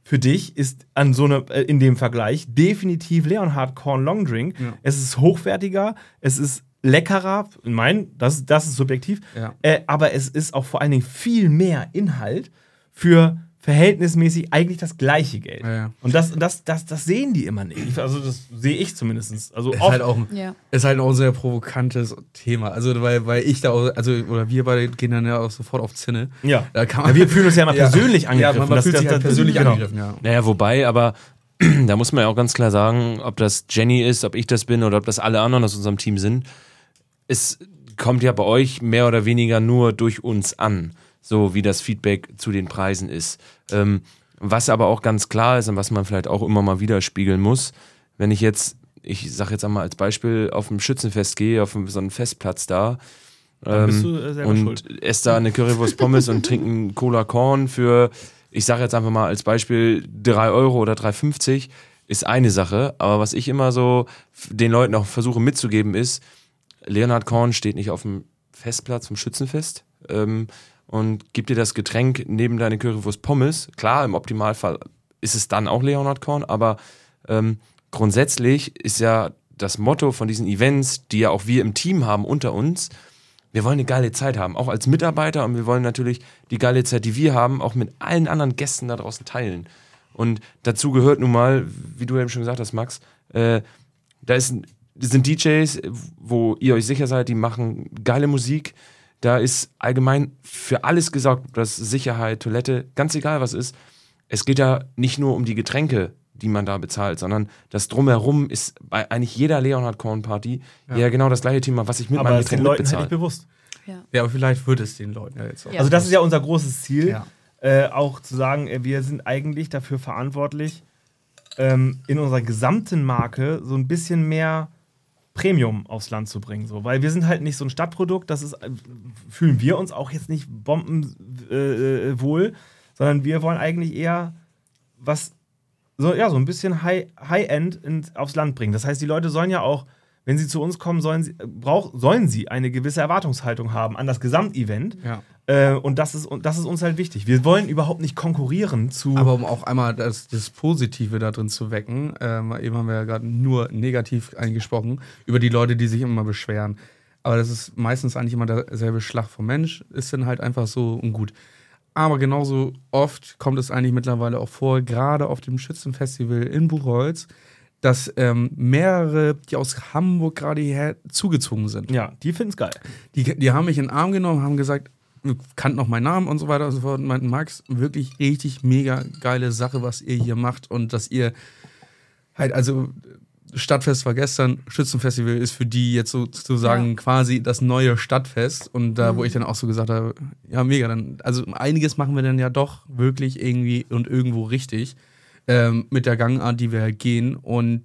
für dich ist an so eine, äh, in dem Vergleich definitiv Leonhard Korn Long Drink. Ja. Es ist hochwertiger, es ist leckerer, mein, das, das ist subjektiv, ja. äh, aber es ist auch vor allen Dingen viel mehr Inhalt für verhältnismäßig eigentlich das gleiche Geld. Ja, ja. Und das, das, das, das sehen die immer nicht. Also das sehe ich zumindest. Also ist, halt auch, ja. ist halt auch ein sehr provokantes Thema. Also weil, weil ich da auch, also oder wir beide gehen dann ja auch sofort auf Zinne. Ja. Da kann man, wir fühlen uns ja immer persönlich angegriffen. Ja, man, man fühlt das, sich halt persönlich genau. angegriffen, ja. Naja, wobei, aber da muss man ja auch ganz klar sagen, ob das Jenny ist, ob ich das bin oder ob das alle anderen aus unserem Team sind. Es kommt ja bei euch mehr oder weniger nur durch uns an so wie das Feedback zu den Preisen ist. Ähm, was aber auch ganz klar ist und was man vielleicht auch immer mal widerspiegeln muss, wenn ich jetzt, ich sag jetzt einmal als Beispiel, auf dem Schützenfest gehe, auf so einen Festplatz da, ähm, äh, und schuld. esse da eine Currywurst Pommes und trinke einen Cola Korn für, ich sage jetzt einfach mal als Beispiel 3 Euro oder 3,50 ist eine Sache, aber was ich immer so den Leuten auch versuche mitzugeben ist, Leonhard Korn steht nicht auf dem Festplatz vom Schützenfest, ähm, und gibt dir das Getränk neben deine Currywurst Pommes. Klar, im Optimalfall ist es dann auch Leonhard Korn, aber ähm, grundsätzlich ist ja das Motto von diesen Events, die ja auch wir im Team haben unter uns, wir wollen eine geile Zeit haben, auch als Mitarbeiter und wir wollen natürlich die geile Zeit, die wir haben, auch mit allen anderen Gästen da draußen teilen. Und dazu gehört nun mal, wie du eben schon gesagt hast, Max, äh, da ist, sind DJs, wo ihr euch sicher seid, die machen geile Musik. Da ist allgemein für alles gesorgt, das Sicherheit, Toilette, ganz egal was ist. Es geht ja nicht nur um die Getränke, die man da bezahlt, sondern das Drumherum ist bei eigentlich jeder Leonhard Korn Party ja. ja genau das gleiche Thema, was ich mit aber meinem Getränk den Leuten halt nicht bewusst. Ja. ja, aber vielleicht wird es den Leuten ja jetzt auch. Also das ist ja unser großes Ziel, ja. äh, auch zu sagen, äh, wir sind eigentlich dafür verantwortlich, ähm, in unserer gesamten Marke so ein bisschen mehr Premium aufs Land zu bringen. So. Weil wir sind halt nicht so ein Stadtprodukt, das ist, äh, fühlen wir uns auch jetzt nicht bombenwohl, äh, sondern wir wollen eigentlich eher was so, ja, so ein bisschen High-End High aufs Land bringen. Das heißt, die Leute sollen ja auch, wenn sie zu uns kommen, sollen sie, brauch, sollen sie eine gewisse Erwartungshaltung haben an das Gesamtevent. Ja. Äh, und, das ist, und das ist uns halt wichtig. Wir wollen überhaupt nicht konkurrieren zu. Aber um auch einmal das, das Positive da drin zu wecken, ähm, eben haben wir ja gerade nur negativ eingesprochen, über die Leute, die sich immer beschweren. Aber das ist meistens eigentlich immer derselbe Schlag vom Mensch, ist dann halt einfach so und gut. Aber genauso oft kommt es eigentlich mittlerweile auch vor, gerade auf dem Schützenfestival in Buchholz, dass ähm, mehrere, die aus Hamburg gerade hierher zugezogen sind. Ja, die finden es geil. Die, die haben mich in den Arm genommen, haben gesagt, kannten noch meinen Namen und so weiter und so fort und meinten, Max, wirklich richtig mega geile Sache, was ihr hier macht und dass ihr halt, also Stadtfest war gestern, Schützenfestival ist für die jetzt sozusagen ja. quasi das neue Stadtfest. Und da, mhm. wo ich dann auch so gesagt habe, ja, mega, dann, also einiges machen wir dann ja doch wirklich irgendwie und irgendwo richtig ähm, mit der Gangart, die wir gehen. Und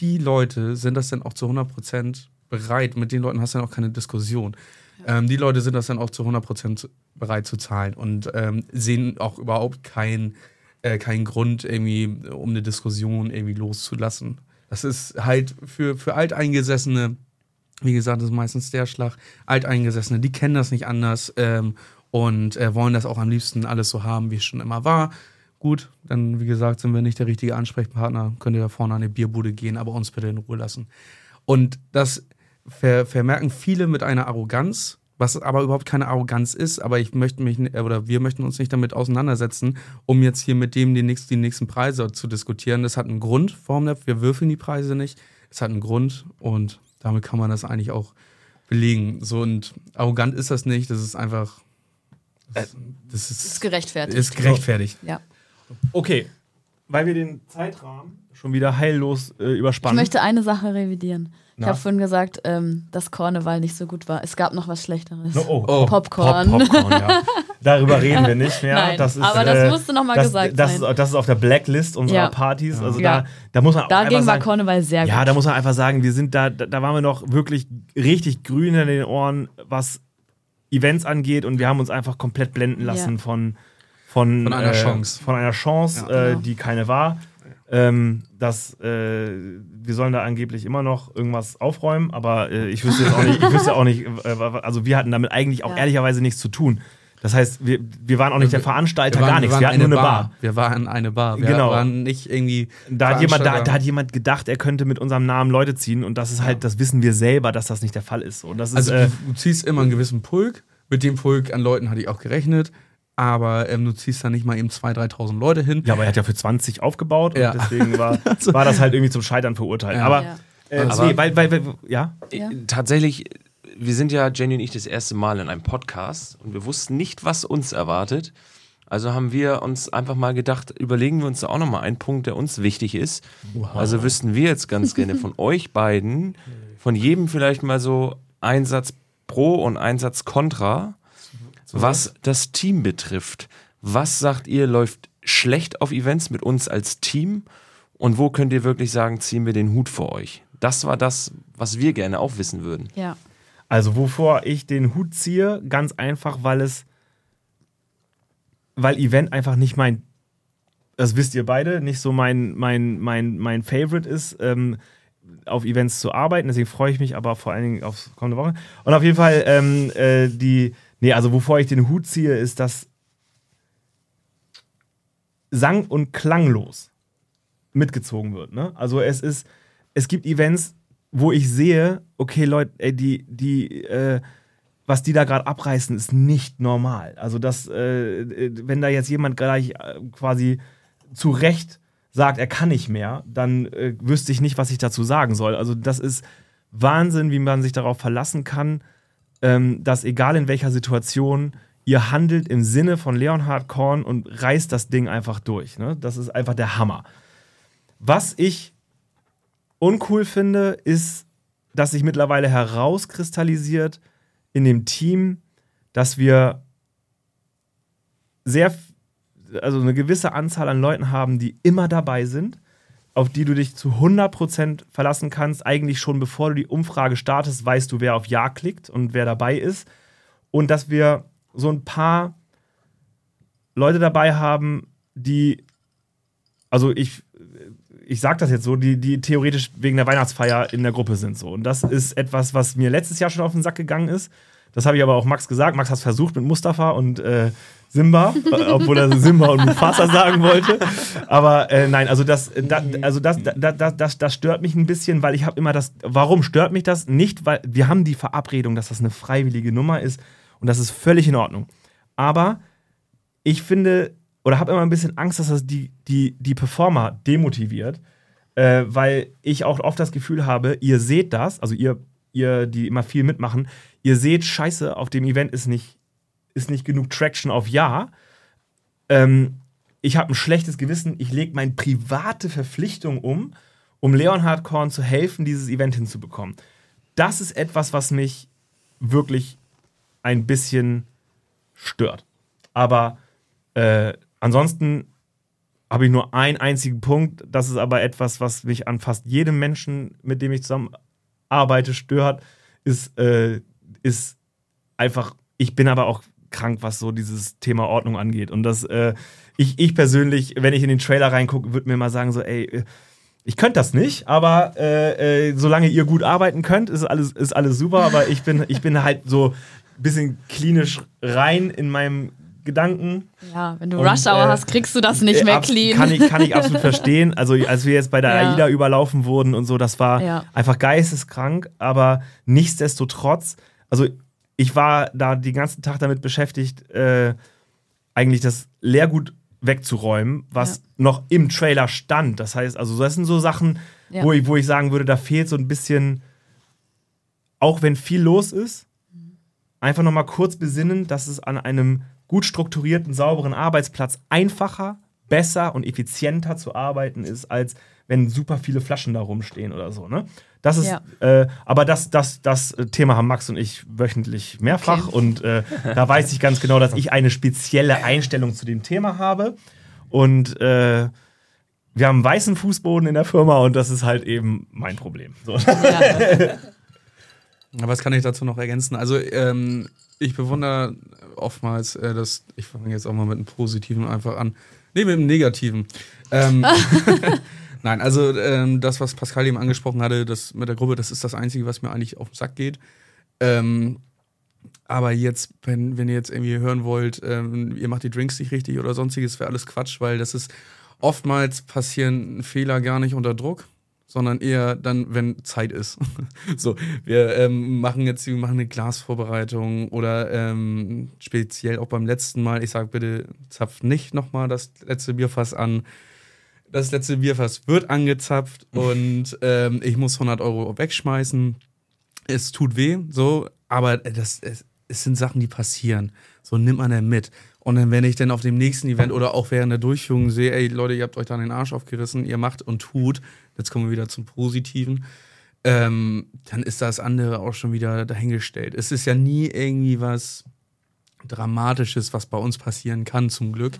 die Leute sind das dann auch zu 100% bereit. Mit den Leuten hast du dann auch keine Diskussion. Ähm, die Leute sind das dann auch zu 100% bereit zu zahlen und ähm, sehen auch überhaupt keinen äh, keinen Grund, irgendwie, um eine Diskussion irgendwie loszulassen. Das ist halt für, für Alteingesessene, wie gesagt, das ist meistens der Schlag. Alteingesessene, die kennen das nicht anders ähm, und äh, wollen das auch am liebsten alles so haben, wie es schon immer war. Gut, dann, wie gesagt, sind wir nicht der richtige Ansprechpartner. Könnt ihr da vorne an die Bierbude gehen, aber uns bitte in Ruhe lassen. Und das ver vermerken viele mit einer Arroganz, was aber überhaupt keine Arroganz ist, aber ich möchte mich oder wir möchten uns nicht damit auseinandersetzen, um jetzt hier mit dem die nächsten, die nächsten Preise zu diskutieren. Das hat einen Grund, Formlab, wir würfeln die Preise nicht. Es hat einen Grund und damit kann man das eigentlich auch belegen. So und arrogant ist das nicht, das ist einfach das, das ist, ist gerechtfertigt. Ist gerechtfertigt. Ja. Okay, weil wir den Zeitrahmen schon wieder heillos äh, überspannen. Ich möchte eine Sache revidieren. Na? Ich habe vorhin gesagt, ähm, dass Karneval nicht so gut war. Es gab noch was Schlechteres. No, oh, oh, Popcorn. Pop, Popcorn ja. Darüber reden wir nicht mehr. Nein, das ist, aber das äh, musste nochmal gesagt das sein. Ist, das ist auf der Blacklist unserer ja. Partys. Also ja. da, da muss man auch Dagegen einfach war Karneval sehr gut. Ja, da muss man einfach sagen, wir sind da, da waren wir noch wirklich richtig grün in den Ohren, was Events angeht und wir haben uns einfach komplett blenden lassen ja. von, von, von einer äh, Chance. Von einer Chance, äh, genau. die keine war ähm, dass äh, wir sollen da angeblich immer noch irgendwas aufräumen, aber äh, ich wüsste jetzt auch nicht, ich wüsste auch nicht, äh, also wir hatten damit eigentlich auch ja. ehrlicherweise nichts zu tun. Das heißt, wir, wir waren auch nicht der Veranstalter, waren, gar nichts. Wir, wir hatten nur eine Bar. Bar. Wir waren eine Bar. Wir genau. waren nicht irgendwie. Da hat, jemand, da, da, hat jemand gedacht, er könnte mit unserem Namen Leute ziehen und das ist halt, das wissen wir selber, dass das nicht der Fall ist. Und das also ist, du, du ziehst immer einen gewissen Pulk. Mit dem Pulk an Leuten hatte ich auch gerechnet aber ähm, du ziehst da nicht mal eben 2.000, 3.000 Leute hin. Ja, aber er hat ja für 20 aufgebaut ja. und deswegen war, also, war das halt irgendwie zum Scheitern verurteilt. Ja. Aber, ja. Äh, also, nee, weil, weil, weil, ja? ja? Tatsächlich, wir sind ja, Jenny und ich, das erste Mal in einem Podcast und wir wussten nicht, was uns erwartet. Also haben wir uns einfach mal gedacht, überlegen wir uns da auch nochmal einen Punkt, der uns wichtig ist. Wow. Also wüssten wir jetzt ganz gerne von euch beiden, von jedem vielleicht mal so Einsatz pro und Einsatz contra was das Team betrifft, was sagt ihr, läuft schlecht auf Events mit uns als Team? Und wo könnt ihr wirklich sagen, ziehen wir den Hut vor euch? Das war das, was wir gerne auch wissen würden. Ja. Also, wovor ich den Hut ziehe, ganz einfach, weil es, weil Event einfach nicht mein, das wisst ihr beide, nicht so mein, mein, mein, mein Favorite ist. Ähm, auf Events zu arbeiten. Deswegen freue ich mich aber vor allen Dingen aufs kommende Woche. Und auf jeden Fall ähm, äh, die, Nee, also wovor ich den Hut ziehe, ist, dass sang- und klanglos mitgezogen wird. Ne? Also es ist, es gibt Events, wo ich sehe, okay, Leute, ey, die, die, äh, was die da gerade abreißen, ist nicht normal. Also das, äh, wenn da jetzt jemand gleich äh, quasi zu Recht sagt, er kann nicht mehr, dann äh, wüsste ich nicht, was ich dazu sagen soll. Also das ist Wahnsinn, wie man sich darauf verlassen kann, ähm, dass egal in welcher Situation ihr handelt im Sinne von Leonhard Korn und reißt das Ding einfach durch. Ne? Das ist einfach der Hammer. Was ich uncool finde, ist, dass sich mittlerweile herauskristallisiert in dem Team, dass wir sehr, also eine gewisse Anzahl an Leuten haben, die immer dabei sind, auf die du dich zu 100% verlassen kannst. Eigentlich schon bevor du die Umfrage startest, weißt du, wer auf Ja klickt und wer dabei ist. Und dass wir so ein paar Leute dabei haben, die, also ich, ich sage das jetzt so, die, die theoretisch wegen der Weihnachtsfeier in der Gruppe sind so. Und das ist etwas, was mir letztes Jahr schon auf den Sack gegangen ist. Das habe ich aber auch Max gesagt. Max hat es versucht mit Mustafa und äh, Simba, obwohl er Simba und Mufasa sagen wollte. Aber äh, nein, also das, da, also das, da, da, das, das stört mich ein bisschen, weil ich habe immer das. Warum stört mich das? Nicht, weil wir haben die Verabredung, dass das eine freiwillige Nummer ist und das ist völlig in Ordnung. Aber ich finde oder habe immer ein bisschen Angst, dass das die, die, die Performer demotiviert, äh, weil ich auch oft das Gefühl habe, ihr seht das, also ihr, ihr, die immer viel mitmachen, ihr seht, scheiße, auf dem Event ist nicht, ist nicht genug Traction auf Ja. Ähm, ich habe ein schlechtes Gewissen, ich lege meine private Verpflichtung um, um Leonhard Korn zu helfen, dieses Event hinzubekommen. Das ist etwas, was mich wirklich ein bisschen stört. Aber äh, ansonsten habe ich nur einen einzigen Punkt. Das ist aber etwas, was mich an fast jedem Menschen, mit dem ich zusammen arbeite, stört. Ist, äh, ist einfach, ich bin aber auch krank, was so dieses Thema Ordnung angeht. Und das, äh, ich, ich persönlich, wenn ich in den Trailer reingucke, würde mir mal sagen, so, ey, äh, ich könnte das nicht, aber äh, äh, solange ihr gut arbeiten könnt, ist alles, ist alles super. Aber ich bin, ich bin halt so ein bisschen klinisch rein in meinem Gedanken. Ja, wenn du Rush Hour äh, hast, kriegst du das nicht mehr clean. Kann ich, kann ich absolut verstehen. Also, als wir jetzt bei der ja. AIDA überlaufen wurden und so, das war ja. einfach geisteskrank, aber nichtsdestotrotz, also ich war da den ganzen Tag damit beschäftigt, äh, eigentlich das Leergut wegzuräumen, was ja. noch im Trailer stand. Das heißt, also das sind so Sachen, wo, ich, wo ich sagen würde, da fehlt so ein bisschen, auch wenn viel los ist, einfach nochmal kurz besinnen, dass es an einem gut strukturierten, sauberen Arbeitsplatz einfacher, besser und effizienter zu arbeiten ist, als wenn super viele Flaschen da rumstehen oder so. Ne? Das ist, ja. äh, aber das, das, das Thema haben Max und ich wöchentlich mehrfach okay. und äh, da weiß ich ganz genau, dass ich eine spezielle Einstellung zu dem Thema habe und äh, wir haben einen weißen Fußboden in der Firma und das ist halt eben mein Problem. So. Ja. Was kann ich dazu noch ergänzen? Also ähm, ich bewundere oftmals, äh, dass ich fange jetzt auch mal mit einem Positiven einfach an. Nee, mit einem Negativen. Ähm, Nein, also ähm, das, was Pascal eben angesprochen hatte, das mit der Gruppe, das ist das Einzige, was mir eigentlich auf den Sack geht. Ähm, aber jetzt, wenn, wenn ihr jetzt irgendwie hören wollt, ähm, ihr macht die Drinks nicht richtig oder sonstiges, wäre alles Quatsch, weil das ist oftmals passieren Fehler gar nicht unter Druck sondern eher dann, wenn Zeit ist. so, wir ähm, machen jetzt, wir machen eine Glasvorbereitung oder ähm, speziell auch beim letzten Mal, ich sage bitte, zapft nicht nochmal das letzte Bierfass an. Das letzte Bierfass wird angezapft und ähm, ich muss 100 Euro wegschmeißen. Es tut weh, so, aber das, es, es sind Sachen, die passieren. So nimmt man dann mit. Und dann, wenn ich dann auf dem nächsten Event oder auch während der Durchführung sehe, ey Leute, ihr habt euch da den Arsch aufgerissen, ihr macht und tut, jetzt kommen wir wieder zum Positiven, ähm, dann ist das andere auch schon wieder dahingestellt. Es ist ja nie irgendwie was Dramatisches, was bei uns passieren kann, zum Glück.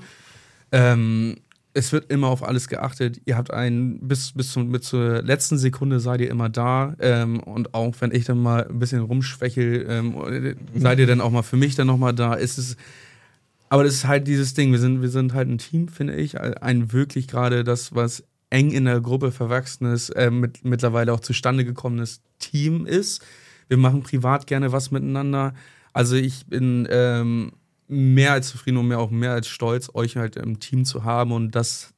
Ähm, es wird immer auf alles geachtet. Ihr habt einen, bis, bis, zum, bis zur letzten Sekunde seid ihr immer da. Ähm, und auch wenn ich dann mal ein bisschen rumschwächel, ähm, seid ihr dann auch mal für mich dann nochmal da. Es ist aber das ist halt dieses Ding. Wir sind, wir sind halt ein Team, finde ich. Ein wirklich gerade das, was eng in der Gruppe verwachsenes, äh, mit, mittlerweile auch zustande gekommenes Team ist. Wir machen privat gerne was miteinander. Also ich bin ähm, mehr als zufrieden und mehr auch mehr als stolz, euch halt im Team zu haben und das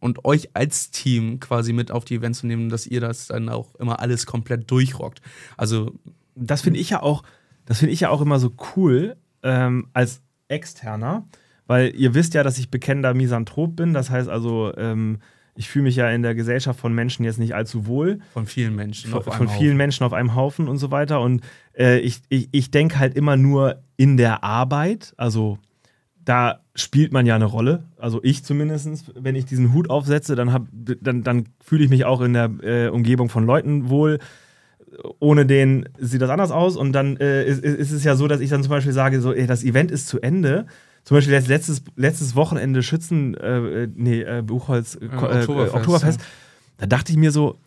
und euch als Team quasi mit auf die Events zu nehmen, dass ihr das dann auch immer alles komplett durchrockt. Also das finde ich ja auch, das finde ich ja auch immer so cool ähm, als Externer, weil ihr wisst ja, dass ich bekennender Misanthrop bin. Das heißt also, ähm, ich fühle mich ja in der Gesellschaft von Menschen jetzt nicht allzu wohl. Von vielen Menschen. Von, von vielen Menschen auf einem Haufen und so weiter. Und äh, ich, ich, ich denke halt immer nur in der Arbeit. Also da spielt man ja eine Rolle. Also ich zumindest, wenn ich diesen Hut aufsetze, dann, dann, dann fühle ich mich auch in der äh, Umgebung von Leuten wohl. Ohne den sieht das anders aus. Und dann äh, ist, ist, es ja so, dass ich dann zum Beispiel sage, so, ey, das Event ist zu Ende. Zum Beispiel letztes, letztes Wochenende Schützen, äh, nee, äh, Buchholz, äh, Oktoberfest, Oktoberfest ja. da dachte ich mir so,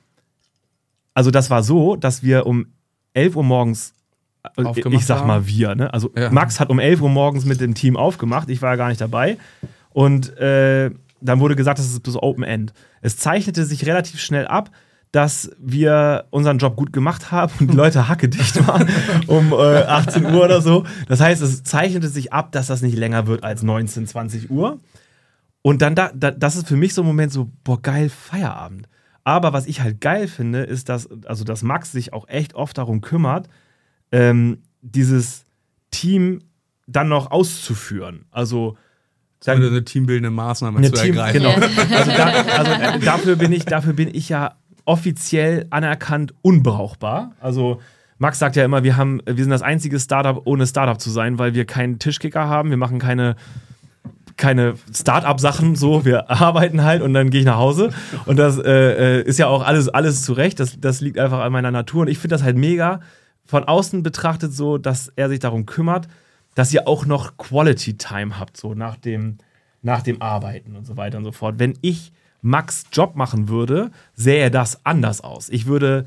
also das war so, dass wir um 11 Uhr morgens ich sag mal wir, ne? Also ja. Max hat um 11 Uhr morgens mit dem Team aufgemacht, ich war ja gar nicht dabei. Und äh, dann wurde gesagt, das ist bis Open End. Es zeichnete sich relativ schnell ab, dass wir unseren Job gut gemacht haben und die Leute hackedicht waren um äh, 18 Uhr oder so. Das heißt, es zeichnete sich ab, dass das nicht länger wird als 19, 20 Uhr. Und dann, da, da, das ist für mich so ein Moment so, boah, geil, Feierabend. Aber was ich halt geil finde, ist, dass, also, dass Max sich auch echt oft darum kümmert, ähm, dieses Team dann noch auszuführen. Also dann, eine teambildende Maßnahme eine zu Team, ergreifen. Genau. Also, da, also äh, dafür bin ich, dafür bin ich ja offiziell anerkannt unbrauchbar. Also Max sagt ja immer, wir haben, wir sind das einzige Startup ohne Startup zu sein, weil wir keinen Tischkicker haben. Wir machen keine keine Start-up-Sachen so, wir arbeiten halt und dann gehe ich nach Hause. Und das äh, äh, ist ja auch alles, alles zurecht. Das, das liegt einfach an meiner Natur. Und ich finde das halt mega, von außen betrachtet so, dass er sich darum kümmert, dass ihr auch noch Quality Time habt, so nach dem, nach dem Arbeiten und so weiter und so fort. Wenn ich Max Job machen würde, sähe das anders aus. Ich würde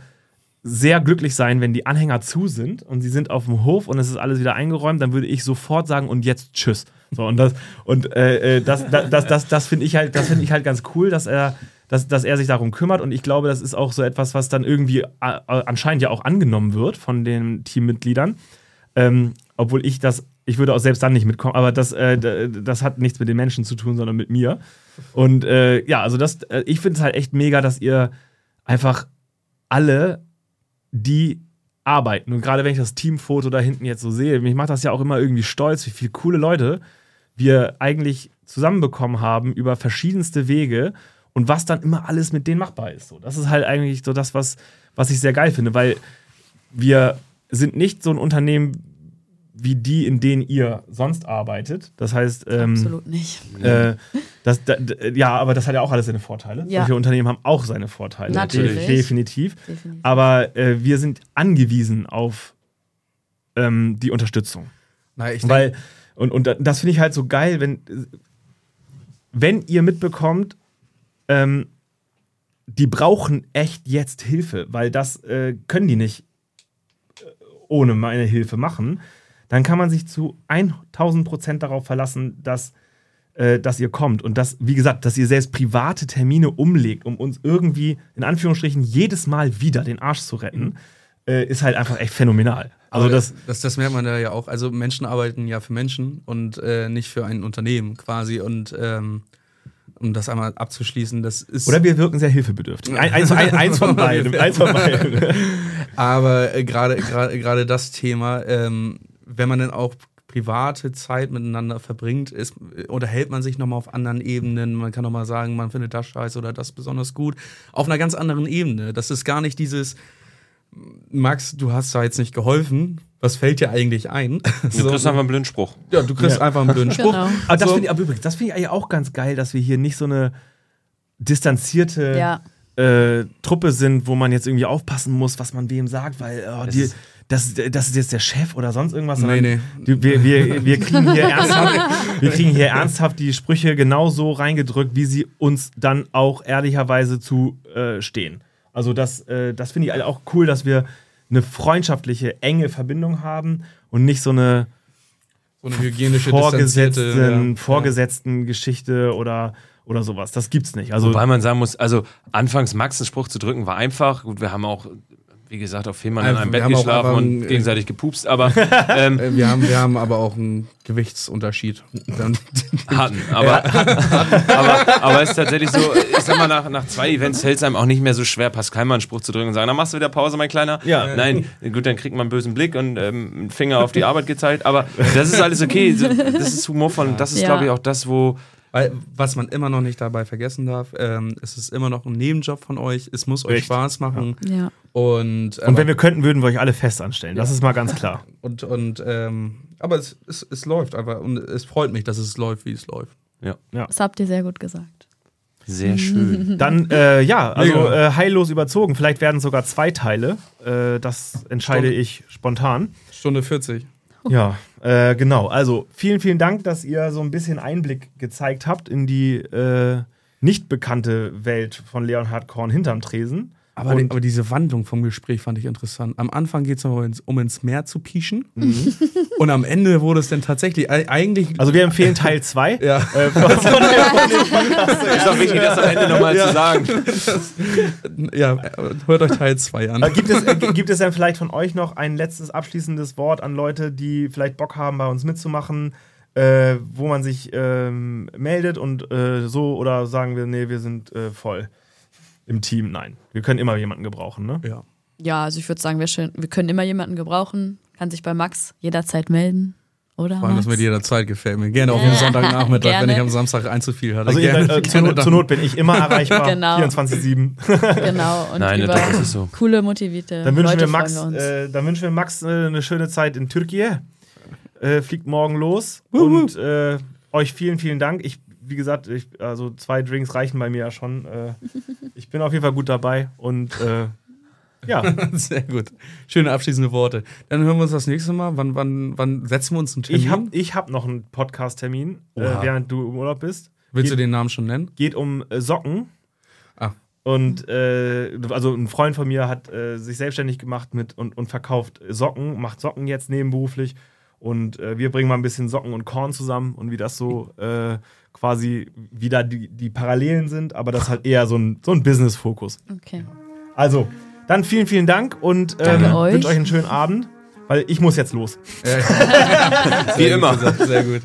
sehr glücklich sein, wenn die Anhänger zu sind und sie sind auf dem Hof und es ist alles wieder eingeräumt, dann würde ich sofort sagen und jetzt tschüss. So und das und äh, äh das, das, das, das, finde ich halt, das ich halt ganz cool, dass er dass, dass er sich darum kümmert. Und ich glaube, das ist auch so etwas, was dann irgendwie äh, anscheinend ja auch angenommen wird von den Teammitgliedern. Ähm, obwohl ich das, ich würde auch selbst dann nicht mitkommen, aber das, äh, das hat nichts mit den Menschen zu tun, sondern mit mir. Und äh, ja, also das, äh, ich finde es halt echt mega, dass ihr einfach alle, die arbeiten, und gerade wenn ich das Teamfoto da hinten jetzt so sehe, mich macht das ja auch immer irgendwie stolz, wie viele coole Leute wir eigentlich zusammenbekommen haben über verschiedenste Wege und was dann immer alles mit denen machbar ist. So, das ist halt eigentlich so das, was, was ich sehr geil finde, weil wir sind nicht so ein Unternehmen wie die, in denen ihr sonst arbeitet. Das heißt, ähm, absolut nicht. Äh, das, da, ja, aber das hat ja auch alles seine Vorteile. Ja. Solche Unternehmen haben auch seine Vorteile. Natürlich. Definitiv. Definitiv. Aber äh, wir sind angewiesen auf ähm, die Unterstützung. Na, ich Weil, und, und das finde ich halt so geil, wenn, wenn ihr mitbekommt, ähm, die brauchen echt jetzt Hilfe, weil das äh, können die nicht äh, ohne meine Hilfe machen. Dann kann man sich zu 1000 Prozent darauf verlassen, dass, äh, dass ihr kommt. Und dass, wie gesagt, dass ihr selbst private Termine umlegt, um uns irgendwie, in Anführungsstrichen, jedes Mal wieder den Arsch zu retten, äh, ist halt einfach echt phänomenal. Also das, das, das, merkt man da ja auch. Also Menschen arbeiten ja für Menschen und äh, nicht für ein Unternehmen quasi. Und ähm, um das einmal abzuschließen, das ist. Oder wir wirken sehr hilfebedürftig. Ein, eins, ein, eins von beiden. eins von beiden. Aber äh, gerade das Thema, ähm, wenn man dann auch private Zeit miteinander verbringt, ist, unterhält man sich nochmal auf anderen Ebenen. Man kann nochmal sagen, man findet das scheiße oder das besonders gut. Auf einer ganz anderen Ebene. Das ist gar nicht dieses, Max, du hast da jetzt nicht geholfen, was fällt dir eigentlich ein? Du so, kriegst einfach einen blöden Spruch. Ja, du kriegst ja. einfach einen blöden Spruch. Genau. Aber das finde ich, aber übrigens, das finde ich eigentlich auch ganz geil, dass wir hier nicht so eine distanzierte ja. äh, Truppe sind, wo man jetzt irgendwie aufpassen muss, was man wem sagt, weil oh, die, ist das, das ist jetzt der Chef oder sonst irgendwas. Nee, nee. Die, wir, wir, wir, kriegen hier ernsthaft, wir kriegen hier ernsthaft die Sprüche genau so reingedrückt, wie sie uns dann auch ehrlicherweise zu äh, stehen. Also das, äh, das finde ich auch cool, dass wir eine freundschaftliche, enge Verbindung haben und nicht so eine, so eine hygienische vorgesetzten, ja. vorgesetzten Geschichte oder, oder sowas. Das gibt's nicht. Also, Wobei man sagen muss, also anfangs Max einen Spruch zu drücken war einfach. Gut, wir haben auch wie gesagt, auf Fehmarn in einem Bett geschlafen und gegenseitig gepupst, aber ähm, äh, wir, haben, wir haben aber auch einen Gewichtsunterschied. hatten, aber, aber, aber es ist tatsächlich so, ich sag mal, nach, nach zwei Events fällt es einem auch nicht mehr so schwer, Pascal mal einen Spruch zu drücken und sagen, dann machst du wieder Pause, mein Kleiner. Ja. Nein, gut, dann kriegt man einen bösen Blick und ähm, einen Finger auf die Arbeit gezeigt, aber das ist alles okay. Das ist humorvoll und das ist, ja. glaube ich, auch das, wo weil, was man immer noch nicht dabei vergessen darf, ähm, es ist immer noch ein Nebenjob von euch. Es muss euch Spaß machen. Ja. Und, und wenn wir könnten, würden wir euch alle fest anstellen. Das ist mal ganz klar. und, und ähm, aber es, es, es läuft einfach. Und es freut mich, dass es läuft, wie es läuft. Ja. ja. Das habt ihr sehr gut gesagt. Sehr schön. Dann, äh, ja, also äh, heillos überzogen. Vielleicht werden sogar zwei Teile. Äh, das entscheide Stunde. ich spontan. Stunde 40. Ja, äh, genau. Also vielen, vielen Dank, dass ihr so ein bisschen Einblick gezeigt habt in die äh, nicht bekannte Welt von Leonhard Korn hinterm Tresen. Aber, die, aber, diese Wandlung vom Gespräch fand ich interessant. Am Anfang geht es noch ins, um ins Meer zu pieschen. Mhm. Und am Ende wurde es dann tatsächlich eigentlich. Also wir empfehlen Teil 2. ja. Äh, von, von ist auch wichtig, das am Ende nochmal ja. zu sagen. Das, ja, hört euch Teil 2 an. Äh, gibt, es, äh, gibt es denn vielleicht von euch noch ein letztes abschließendes Wort an Leute, die vielleicht Bock haben, bei uns mitzumachen? Äh, wo man sich ähm, meldet und äh, so oder sagen wir, nee, wir sind äh, voll im Team, nein. Wir können immer jemanden gebrauchen, ne? Ja. Ja, also ich würde sagen, wir, schön, wir können immer jemanden gebrauchen. Kann sich bei Max jederzeit melden. Oder? Vor allem, das mit jederzeit gefällt mir. Gerne auf jeden Sonntagnachmittag, wenn ich am Samstag einzufil hatte. Also Gerne. Äh, zur, zur, Not bin ich immer erreichbar. genau. 24-7. genau. Und Nein, über das ist so. coole, motivierte dann wünschen Leute wir Max, wir äh, Dann wünschen wir Max äh, eine schöne Zeit in Türkei. Äh, fliegt morgen los. Wuhu. Und äh, euch vielen, vielen Dank. Ich wie gesagt, ich, also zwei Drinks reichen bei mir ja schon. Äh, ich bin auf jeden Fall gut dabei und äh, ja. Sehr gut. Schöne abschließende Worte. Dann hören wir uns das nächste Mal. Wann, wann, wann setzen wir uns einen Termin? Ich habe ich hab noch einen Podcast-Termin, äh, während du im Urlaub bist. Willst geht, du den Namen schon nennen? Geht um äh, Socken. Ah. Und äh, also ein Freund von mir hat äh, sich selbstständig gemacht mit und, und verkauft Socken, macht Socken jetzt nebenberuflich. Und äh, wir bringen mal ein bisschen Socken und Korn zusammen und wie das so äh, quasi wieder die, die Parallelen sind, aber das halt eher so ein, so ein Business-Fokus. Okay. Also, dann vielen, vielen Dank und ähm, wünsche euch einen schönen Abend, weil ich muss jetzt los. Wie immer. Sehr gut.